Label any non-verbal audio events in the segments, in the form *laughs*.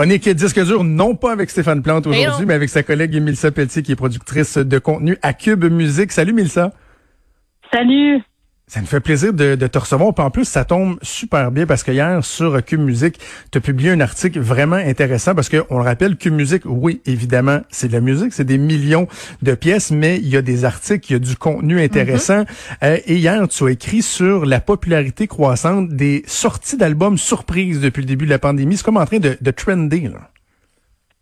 Chronique disque dur, non pas avec Stéphane Plante aujourd'hui, mais avec sa collègue Mélissa Pelletier, qui est productrice de contenu à Cube Musique. Salut Mélissa. Salut. Ça nous fait plaisir de, te recevoir. en plus, ça tombe super bien parce que hier, sur Cube Musique, tu as publié un article vraiment intéressant parce qu'on le rappelle, Cube Musique, oui, évidemment, c'est de la musique, c'est des millions de pièces, mais il y a des articles, il y a du contenu intéressant. Mm-hmm. Euh, et hier, tu as écrit sur la popularité croissante des sorties d'albums surprises depuis le début de la pandémie. C'est comme en train de, de trender. Là.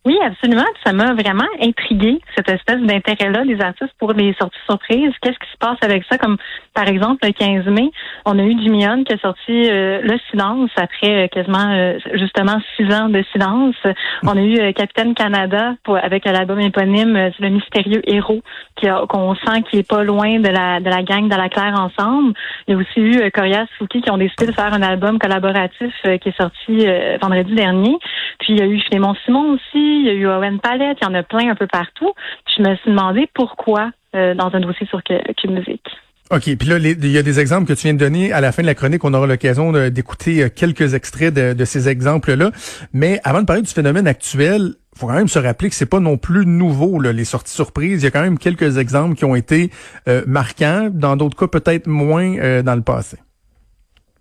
Oui, absolument. Ça m'a vraiment intrigué, cette espèce d'intérêt-là des artistes pour les sorties surprises. Qu'est-ce qui se passe avec ça? Comme par exemple, le 15 mai, on a eu Hunt qui a sorti euh, Le Silence après euh, quasiment euh, justement six ans de silence. On a eu Capitaine Canada pour, avec l'album éponyme Le mystérieux héros qu'on sent qui est pas loin de la de la gang de la Claire ensemble. Il y a aussi eu Corias Fouki qui ont décidé de faire un album collaboratif qui est sorti vendredi dernier. Puis il y a eu Clément Simon aussi il y a eu Owen Palette, il y en a plein un peu partout. Je me suis demandé pourquoi euh, dans un dossier sur Cube Musique. OK. Puis là, il y a des exemples que tu viens de donner. À la fin de la chronique, on aura l'occasion d'écouter euh, quelques extraits de, ces exemples-là. Mais avant de parler du phénomène actuel, faut quand même se rappeler que c'est pas non plus nouveau les sorties surprises. Il y a quand même quelques exemples qui ont été euh, marquants. Dans d'autres cas, peut-être moins dans le passé.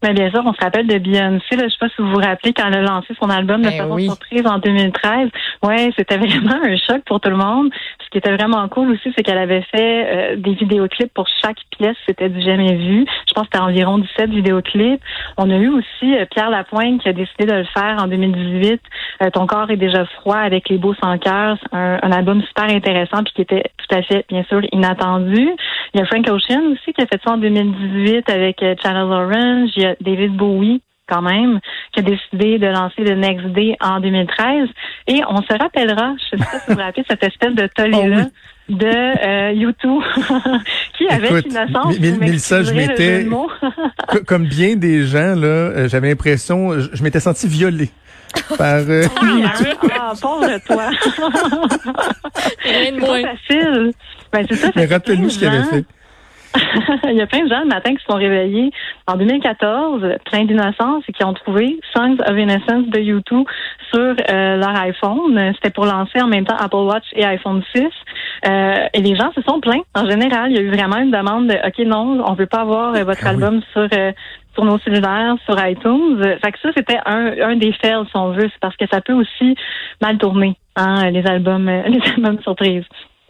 Ben, bien sûr, on se rappelle de Beyoncé. Là, je sais pas si vous vous rappelez quand elle a lancé son album de ben façon surprise en 2013. Ouais, c'était vraiment un choc pour tout le monde. Qui était vraiment cool aussi, c'est qu'elle avait fait euh, des vidéoclips pour chaque pièce. C'était du jamais vu. Je pense que c'était environ 17 vidéoclips. On a eu aussi euh, Pierre Lapointe qui a décidé de le faire en 2018. Euh, Ton corps est déjà froid avec les beaux sans cœur. Un, un, album super intéressant puis qui était tout à fait, bien sûr, inattendu. Il y a Frank Ocean aussi qui a fait ça en 2018 avec Channel Orange. David Bowie quand même, qui a décidé de lancer le Next Day en 2013. Et on se rappellera, je sais pas si vous vous rappelez, cette espèce de tollé-là. Oh de euh, YouTube *laughs* qui avait une innocence. je m'étais *laughs* comme bien des gens là, euh, j'avais l'impression je, m'étais senti violé par euh, ah, ah, pauvre toi. *laughs* c'est pas facile. Ben, c'est ça. Mais rappelle-nous ce qu'il avait fait. *laughs* il y a plein de gens le matin qui se sont réveillés en 2014, plein d'innocence, et qui ont trouvé Songs of Innocence de YouTube sur euh, leur iPhone. C'était pour lancer en même temps Apple Watch et iPhone 6. Euh, et les gens se sont plaints. En général, il y a eu vraiment une demande de OK, non, on veut pas avoir euh, votre ah album sur sur nos cellulaires, sur iTunes. Fait que ça, c'était un, un des fails, si on veut. C'est parce que ça peut aussi mal tourner, hein, les albums, *laughs* les albums surprises.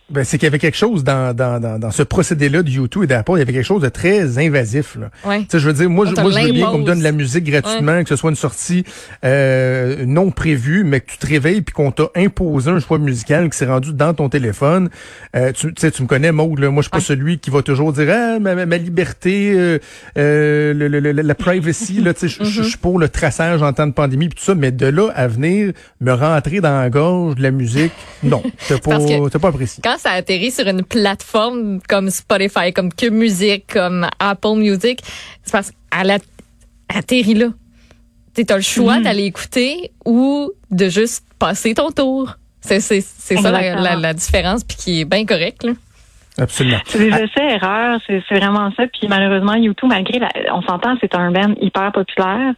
Ben, c'est qu'il y avait quelque chose dans, dans, dans, dans ce procédé-là de YouTube et d'Apple, il y avait quelque chose de très invasif. Là. Ouais. je veux dire, moi, je, moi, je veux bien qu'on me donne de la musique gratuitement, que ce soit une sortie euh, non prévue, mais que tu te réveilles puis qu'on t'a imposé un choix musical qui s'est rendu dans ton téléphone. Euh, tu sais, tu me connais, Maud, là, moi, je suis pas celui qui va toujours dire ah, ma, ma, liberté, euh, euh le, le, la privacy, là, tu sais, je suis pour le traçage en temps de pandémie puis tout ça, mais de là à venir me rentrer dans la gorge de la musique, non, *laughs* c'est pas, pas apprécié ça atterrit sur une plateforme comme Spotify, comme Cube Music, comme Apple Music, c'est parce qu'elle atterrit là. Tu as le choix mhm. d'aller écouter ou de juste passer ton tour. C'est ça la, différence, puis qui est bien correct. Là. Absolument. C'est des essais erreurs, c'est vraiment ça. Puis malheureusement, YouTube, malgré on s'entend, c'est un band hyper populaire.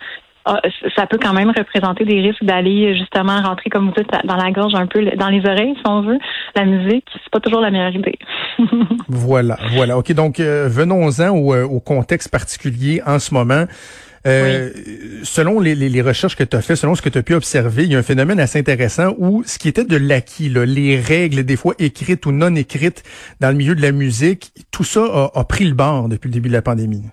Ah, ça peut quand même représenter des risques d'aller justement rentrer, comme vous dites, dans la gorge un peu, dans les oreilles, si on veut. La musique, c'est pas toujours la meilleure idée. *laughs* voilà, voilà. OK, donc euh, venons-en au, euh, au, contexte particulier en ce moment. Euh, selon les, les, recherches que tu as fait, selon ce que tu as pu observer, il y a un phénomène assez intéressant où ce qui était de l'acquis, les règles, des fois écrites ou non écrites dans le milieu de la musique, tout ça a, a pris le bord depuis le début de la pandémie.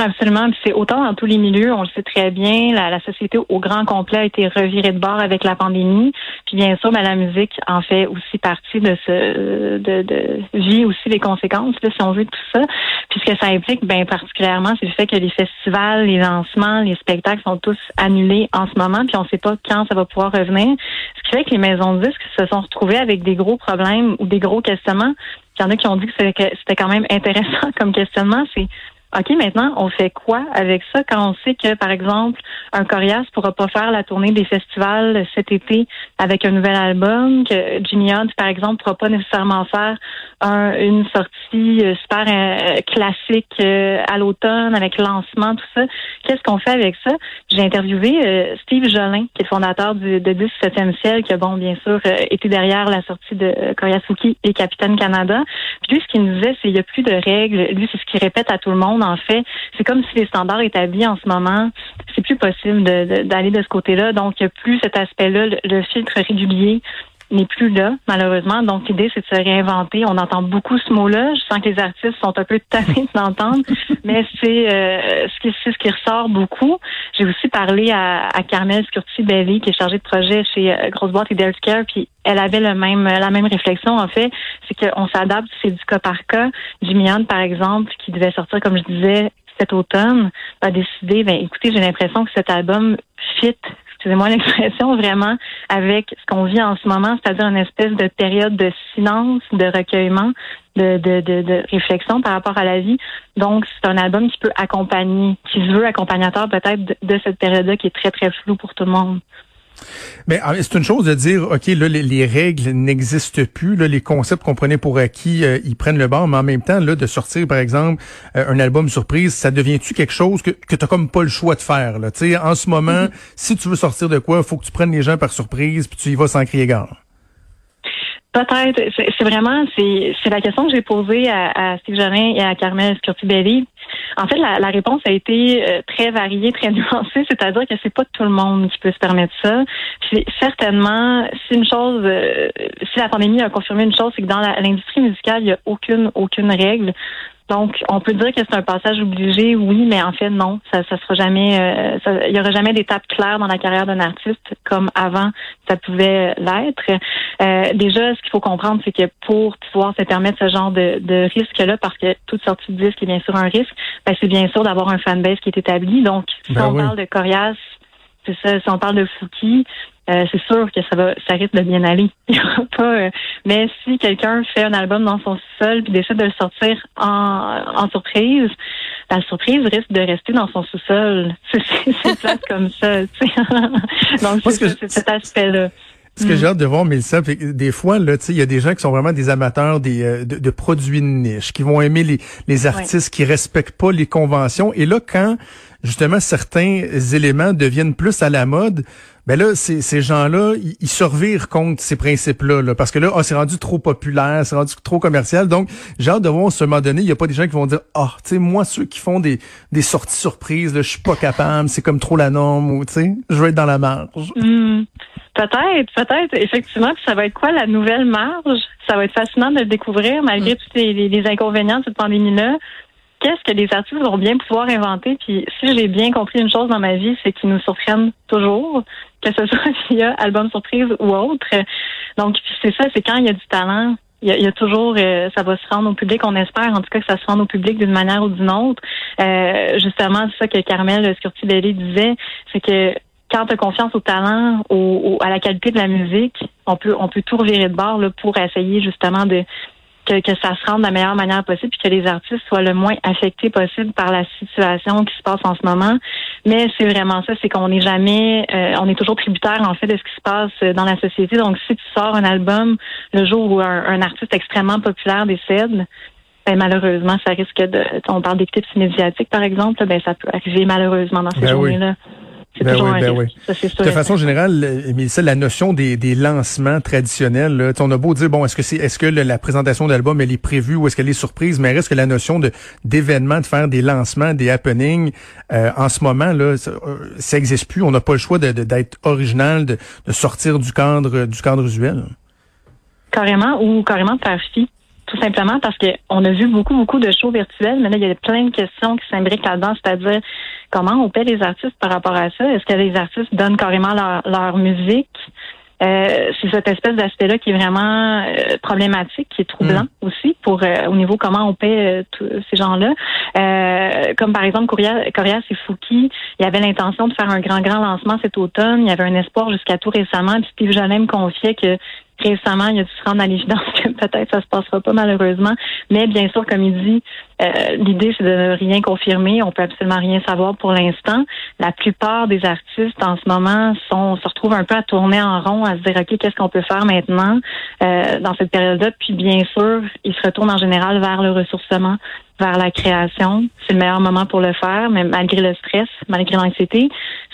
Absolument. C'est autant dans tous les milieux, on le sait très bien, la, société au grand complet a été revirée de bord avec la pandémie. Puis bien sûr, ben, la musique en fait aussi partie de ce de, de vit aussi les conséquences, là, si on veut tout ça. Puis ce que ça implique, ben particulièrement, c'est le fait que les festivals, les lancements, les spectacles sont tous annulés en ce moment, puis on ne sait pas quand ça va pouvoir revenir. Ce qui fait que les maisons de disques se sont retrouvées avec des gros problèmes ou des gros questionnements. Il y en a qui ont dit que c'était quand même intéressant *laughs* comme questionnement. C'est OK, maintenant, on fait quoi avec ça quand on sait que, par exemple, un Corias pourra pas faire la tournée des festivals cet été avec un nouvel album, que Jimmy Hunt, par exemple, pourra pas nécessairement faire une sortie euh, super euh, classique euh, à l'automne avec lancement, tout ça. Qu'est-ce qu'on fait avec ça? J'ai interviewé Steve Jolin, qui est fondateur du, de 17e ciel, qui a, bon, bien sûr, été derrière la sortie de Koryasuki et Capitaine Canada. Puis lui, ce qu'il nous disait, c'est qu'il n'y a plus de règles. Lui, c'est ce qu'il répète à tout le monde en fait. C'est comme si les standards établis en ce moment, c'est plus possible d'aller de, ce côté-là. Donc, il n'y a plus cet aspect-là, le, filtre régulier n'est plus là, malheureusement. Donc, l'idée, c'est de se réinventer. On entend beaucoup ce mot-là. Je sens que les artistes sont un peu tannés d'entendre, *laughs* mais c'est euh, ce, qui, ce qui ressort beaucoup. J'ai aussi parlé à, à Carmel Scurti-Belly, qui est chargée de projet chez euh, Grosse Boîte et Delcare, puis elle avait le même la même réflexion en fait, c'est qu'on s'adapte, c'est du cas par cas. Jimmy par exemple, qui devait sortir, comme je disais, cet automne, a décidé, ben écoutez, j'ai l'impression que cet album fit, excusez-moi l'expression, vraiment avec ce qu'on vit en ce moment, c'est-à-dire une espèce de période de silence, de recueillement, de, de, de, de réflexion par rapport à la vie. Donc, c'est un album qui peut accompagner, qui se veut accompagnateur peut-être de, de cette période-là qui est très, très floue pour tout le monde. Mais ah, c'est une chose de dire, OK, là, les, règles n'existent plus, là, les concepts qu'on prenait pour acquis, euh, ils prennent le bord, mais en même temps, là, de sortir, par exemple, euh, un album surprise, ça devient-tu quelque chose que, que tu comme pas le choix de faire? Là? sais, en ce moment, mm-hmm. si tu veux sortir de quoi, il faut que tu prennes les gens par surprise, puis tu y vas sans crier gare. Peut-être. C'est vraiment, c'est la question que j'ai posée à, à Steve Jolin et à Carmel Scurti-Belli. En fait, la, réponse a été euh, très variée, très *laughs* nuancée, c'est-à-dire que c'est pas tout le monde qui peut se permettre ça. certainement, si une chose, euh, si la pandémie a confirmé une chose, c'est que dans l'industrie musicale, il n'y a aucune, aucune règle. Donc, on peut dire que c'est un passage obligé, oui, mais en fait, non. Ça, ça sera jamais, euh, il y aura jamais d'étape claire dans la carrière d'un artiste comme avant ça pouvait l'être. Euh, déjà, ce qu'il faut comprendre, c'est que pour pouvoir se permettre ce genre de, de risque-là, parce que toute sortie de disque est bien sûr un risque, ben, c'est bien sûr d'avoir un fanbase qui est établi. Donc, si ben on parle de Corias, c'est ça. Si on parle de Fouki, euh, c'est sûr que ça va, ça risque de bien aller. *laughs* pas, euh, mais si quelqu'un fait un album dans son sol puis décide de le sortir en, en surprise, la surprise risque de rester dans son sous-sol. *laughs* C'est plate comme ça. *laughs* Donc c'est cet aspect-là. Ce que j'ai hâte de voir, Mélissa, des fois, là, il y a des gens qui sont vraiment des amateurs des, euh, de, produits de niche, qui vont aimer les, les artistes qui respectent pas les conventions. Et là, quand justement certains éléments deviennent plus à la mode, ben là, ces, ces gens-là, ils, se revirent contre ces principes-là, parce que là, oh, c'est rendu trop populaire, c'est rendu trop commercial. Donc, j'ai hâte de voir, à ce moment donné, il n'y a pas des gens qui vont dire, ah, tu sais, moi, ceux qui font des, des sorties surprises, je suis pas capable, c'est comme trop la norme, ou tu sais, je vais être dans la marge. Hmm. Peut-être, peut-être, effectivement. Puis ça va être quoi la nouvelle marge? Ça va être fascinant de le découvrir malgré mm. tous les, inconvénients de cette pandémie-là. Qu'est-ce que les artistes vont bien pouvoir inventer? Puis si j'ai bien compris une chose dans ma vie, c'est qu'ils nous surprennent toujours, que ce *laughs* soit via album surprise ou autre. Donc c'est ça, c'est quand il y a du talent, il y, a, toujours, euh, ça va se rendre au public. On espère, en tout cas, que ça se rende au public d'une manière ou d'une autre. Euh, justement, c'est ça que Carmel scurti disait, c'est que quand tu as confiance au talent, au, à la qualité de la musique, on peut on peut tout revirer de bord là, pour essayer justement de que, que, ça se rende de la meilleure manière possible puis que les artistes soient le moins affectés possible par la situation qui se passe en ce moment. Mais c'est vraiment ça, c'est qu'on n'est jamais, euh, on est toujours tributaire en fait de ce qui se passe dans la société. Donc si tu sors un album le jour où un, artiste extrêmement populaire décède, ben, malheureusement, ça risque de. On parle des clips médiatiques, par exemple, ben, ça peut arriver malheureusement dans ces ben journées-là. Ben oui, ben oui. de façon générale, ça, la notion des, des lancements traditionnels, là, on a beau dire bon, est-ce que c'est est-ce que la présentation d'album elle est prévue ou est-ce qu'elle est surprise, mais reste que la notion de d'événements, de faire des lancements, des happenings, euh, en ce moment là, ça, euh, existe plus. On n'a pas le choix de, d'être original, de, de sortir du cadre du cadre usuel. Carrément ou carrément de faire fi tout simplement parce qu'on a vu beaucoup, beaucoup de shows virtuels, mais là, il y a plein de questions qui s'imbriquent là-dedans, c'est-à-dire comment on paie les artistes par rapport à ça? Est-ce que les artistes donnent carrément leur, leur musique? Euh, c'est cette espèce d'aspect-là qui est vraiment euh, problématique, qui est troublant mm. aussi pour euh, au niveau comment on paie tous ces gens-là. comme par exemple Corias et Fouki, il y avait l'intention de faire un grand grand lancement cet automne. Il y avait un espoir jusqu'à tout récemment. Puis Steve Jolin me confiait que récemment, il a dû se rendre à l'évidence que peut-être ça se passera pas malheureusement. Mais bien sûr, comme il dit, euh, l'idée c'est de ne rien confirmer. On peut absolument rien savoir pour l'instant. La plupart des artistes en ce moment sont se retrouvent un peu à tourner en rond, à se dire ok, qu'est-ce qu'on peut faire maintenant euh, dans cette période-là? Puis bien sûr, ils se retournent en général vers le ressourcement, vers la création. C'est le meilleur moment pour le faire, mais malgré le stress, malgré l'anxiété,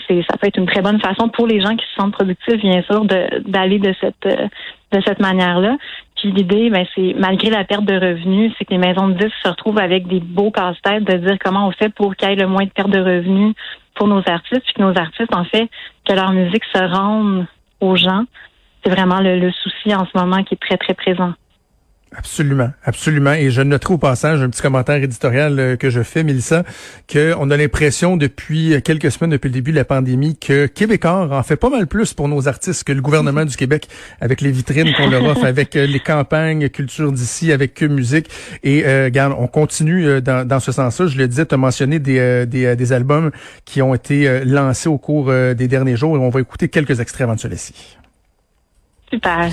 ça peut être une très bonne façon pour les gens qui se sentent productifs, bien sûr, d'aller de, cette euh, de cette manière-là. Puis l'idée, ben, c'est malgré la perte de revenus, c'est que les maisons de disques se retrouvent avec des beaux casse-têtes de dire comment on fait pour qu'il y ait le moins de perte de revenus pour nos artistes, puis que nos artistes, en fait, que leur musique se rende aux gens. C'est vraiment le souci en ce moment qui est très, très présent. Absolument, absolument. Et je noterai au passage un petit commentaire éditorial euh, que je fais, Mélissa, qu'on a l'impression depuis quelques semaines, depuis le début de la pandémie, que Québécois en fait pas mal plus pour nos artistes que le gouvernement du Québec, avec les vitrines qu'on leur offre, avec euh, les campagnes culture d'ici, avec que musique. Et euh, on continue euh, dans, dans ce sens-là. Je le disais, tu as mentionné des, des, des, albums qui ont été lancés au cours des derniers jours et on va écouter quelques extraits avant de se laisser. Super.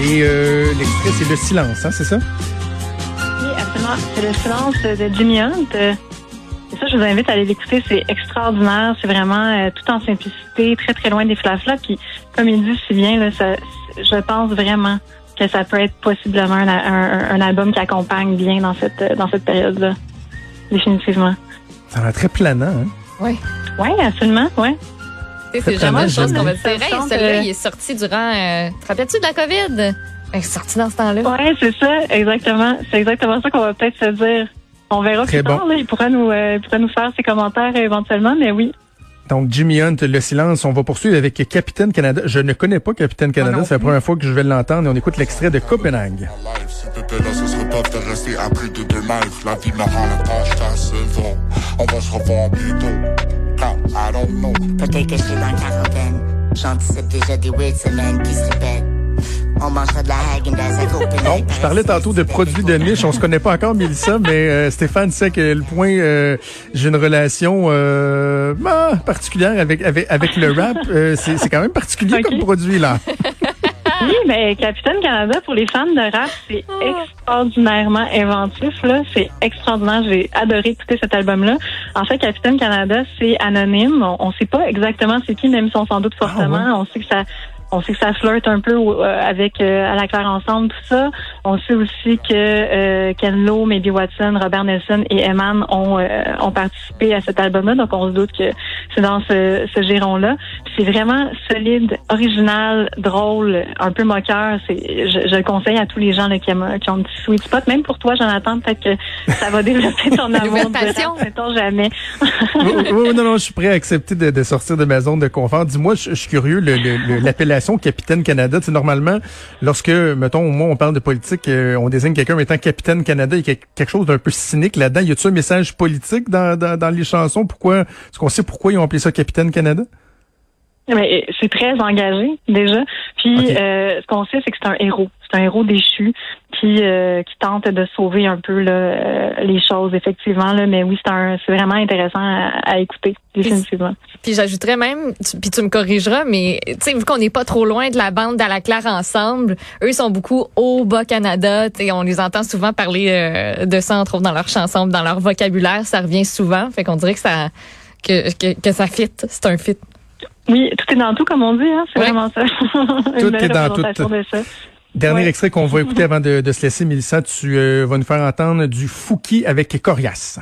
Et euh, l'extrait, c'est Le Silence, hein, c'est ça? Oui, absolument. C'est Le Silence de Jimmy Hunt. Et ça, je vous invite à aller l'écouter. C'est extraordinaire. C'est vraiment euh, tout en simplicité, très, très loin des flashs-là. Puis, comme il dit si bien, je pense vraiment que ça peut être possiblement un, un, album qui accompagne bien dans cette, dans cette période-là. Définitivement. Ça a très planant, hein? Oui. Oui, absolument, oui. C'est vraiment une chose qu'on va dire. Hey, celui-là, il est sorti durant. Euh, te rappelles-tu de la COVID? Il est sorti dans ce temps-là. Oui, c'est ça, exactement. C'est exactement ça qu'on va peut-être se dire. On verra plus tard. Là, il, pourra nous, euh, il pourra nous faire ses commentaires éventuellement, mais oui. Donc, Jimmy Hunt, le silence. On va poursuivre avec Capitaine Canada. Je ne connais pas Capitaine Canada. C'est la première fois que je vais l'entendre et on écoute l'extrait de Copenhague. On va se revoir bientôt. I don't know. Peut-être que je suis dans quarantaine. J'anticipe déjà des weird semaines qui se répètent. On mangera de la Häagen-Dazs Copenhague. je parlais tantôt de produits de niche. On se connaît pas encore, Mélissa, mais euh, Stéphane sait que le point, euh, j'ai une relation euh, ah, particulière avec, avec, avec le rap. Euh, c'est quand même particulier comme produit, là. *laughs* Oui, mais Capitaine Canada, pour les fans de rap, c'est ah. extraordinairement inventif. Là, C'est extraordinaire. J'ai adoré écouter cet album-là. En fait, Capitaine Canada, c'est anonyme. On ne sait pas exactement c'est qui, même si on s'en doute ah fortement. On sait que ça on sait que ça flirte un peu euh, avec euh, à la claire ensemble tout ça. On sait aussi que euh, Ken Lo, Maybe Watson, Robert Nelson et Eman ont euh, ont participé à cet album-là, donc on se doute que c'est dans ce, ce giron-là. C'est vraiment solide, original, drôle, un peu moqueur. C'est je, je, le conseille à tous les gens là, qui, aiment, qui ont un petit sweet spot, même pour toi, Jonathan, peut-être que ça va *laughs* développer ton amour de rap, jamais. oui, non, non, je suis prêt à accepter de, de sortir de ma zone de confort. Dis-moi, je, je, suis curieux, l'appellation Capitaine Canada. Normalement, lorsque, mettons, au moins on parle de politique, euh, on désigne quelqu'un étant Capitaine Canada, il y a quelque chose d'un peu cynique là-dedans. Y a-t-il un message politique dans, dans, les chansons? Pourquoi, est-ce qu'on sait pourquoi ils ont appelé ça Capitaine Canada? Mais c'est très engagé déjà. Puis euh, ce qu'on sait, c'est que c'est un héros. C'est un héros déchu qui euh, qui tente de sauver un peu là, les choses effectivement. Là, mais oui, c'est un c'est vraiment intéressant à, écouter définitivement. Puis, j'ajouterais même, puis tu me corrigeras, mais tu sais vu qu'on n'est pas trop loin de la bande d'À Claire ensemble, eux sont beaucoup au bas Canada. Tu on les entend souvent parler de ça, on trouve dans leurs chansons, dans leur vocabulaire, ça revient souvent. Fait qu'on dirait que ça que, que, que ça fit. C'est un fit. Oui, tout est dans tout, comme on dit. Hein? C'est vraiment ça. *laughs* tout est dans tout. Dernier extrait qu'on va écouter avant de, de se laisser, Mélissa, tu euh, vas nous faire entendre du Fouki avec Corias.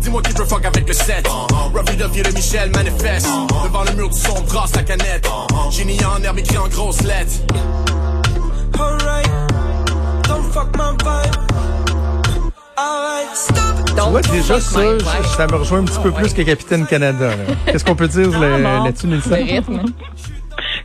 Dis-moi qui veut fuck avec le 7 Ravi de vieux de Michel manifeste. Devant le mur du son, brasse la canette. Génie en herbe écrit en grosses lettres. Alright Don't fuck my vibe. Alright Stop. Tu vois, déjà, ça, ça me rejoint un petit peu plus que Capitaine Canada. Qu'est-ce qu'on peut dire là-dessus, Mélissa?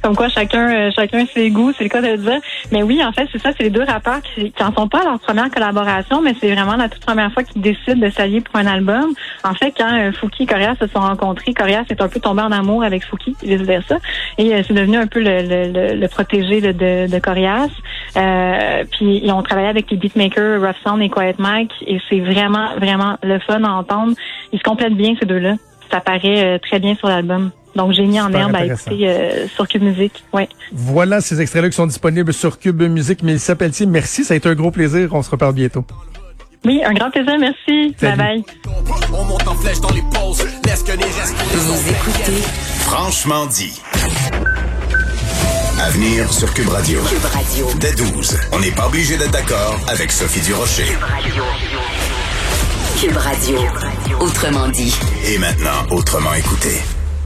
Comme quoi chacun euh, chacun ses goûts, c'est le cas de le dire. Mais oui, en fait, c'est ça, c'est les deux rappeurs qui, qui en sont pas à leur première collaboration, mais c'est vraiment la toute première fois qu'ils décident de s'allier pour un album. En fait, quand euh, Fouki et Corias se sont rencontrés, Corias est un peu tombé en amour avec Fouki, vice versa, et euh, c'est devenu un peu le, le, le, protégé de, de, de Corias. Euh, puis ils ont travaillé avec les beatmakers Rough Sound et Quiet Mike, et c'est vraiment vraiment le fun à entendre. Ils se complètent bien ces deux-là. Ça paraît très bien sur l'album. Donc, Génie en herbe à écouter euh, sur Cube Musique. Ouais. Voilà ces extraits-là qui sont disponibles sur Cube Musique. Mélissa Pelletier, merci. Ça a été un gros plaisir. On se reparle bientôt. Oui, un grand plaisir. Merci. Bye bye. On monte en flèche dans les Laisse que les Vous écoutez Franchement dit. Avenir sur Cube Radio. Cube Radio. Dès 12. On n'est pas obligé d'être d'accord avec Sophie Durocher. Cube Radio. Cube Radio. Autrement dit. Et maintenant, autrement écouté.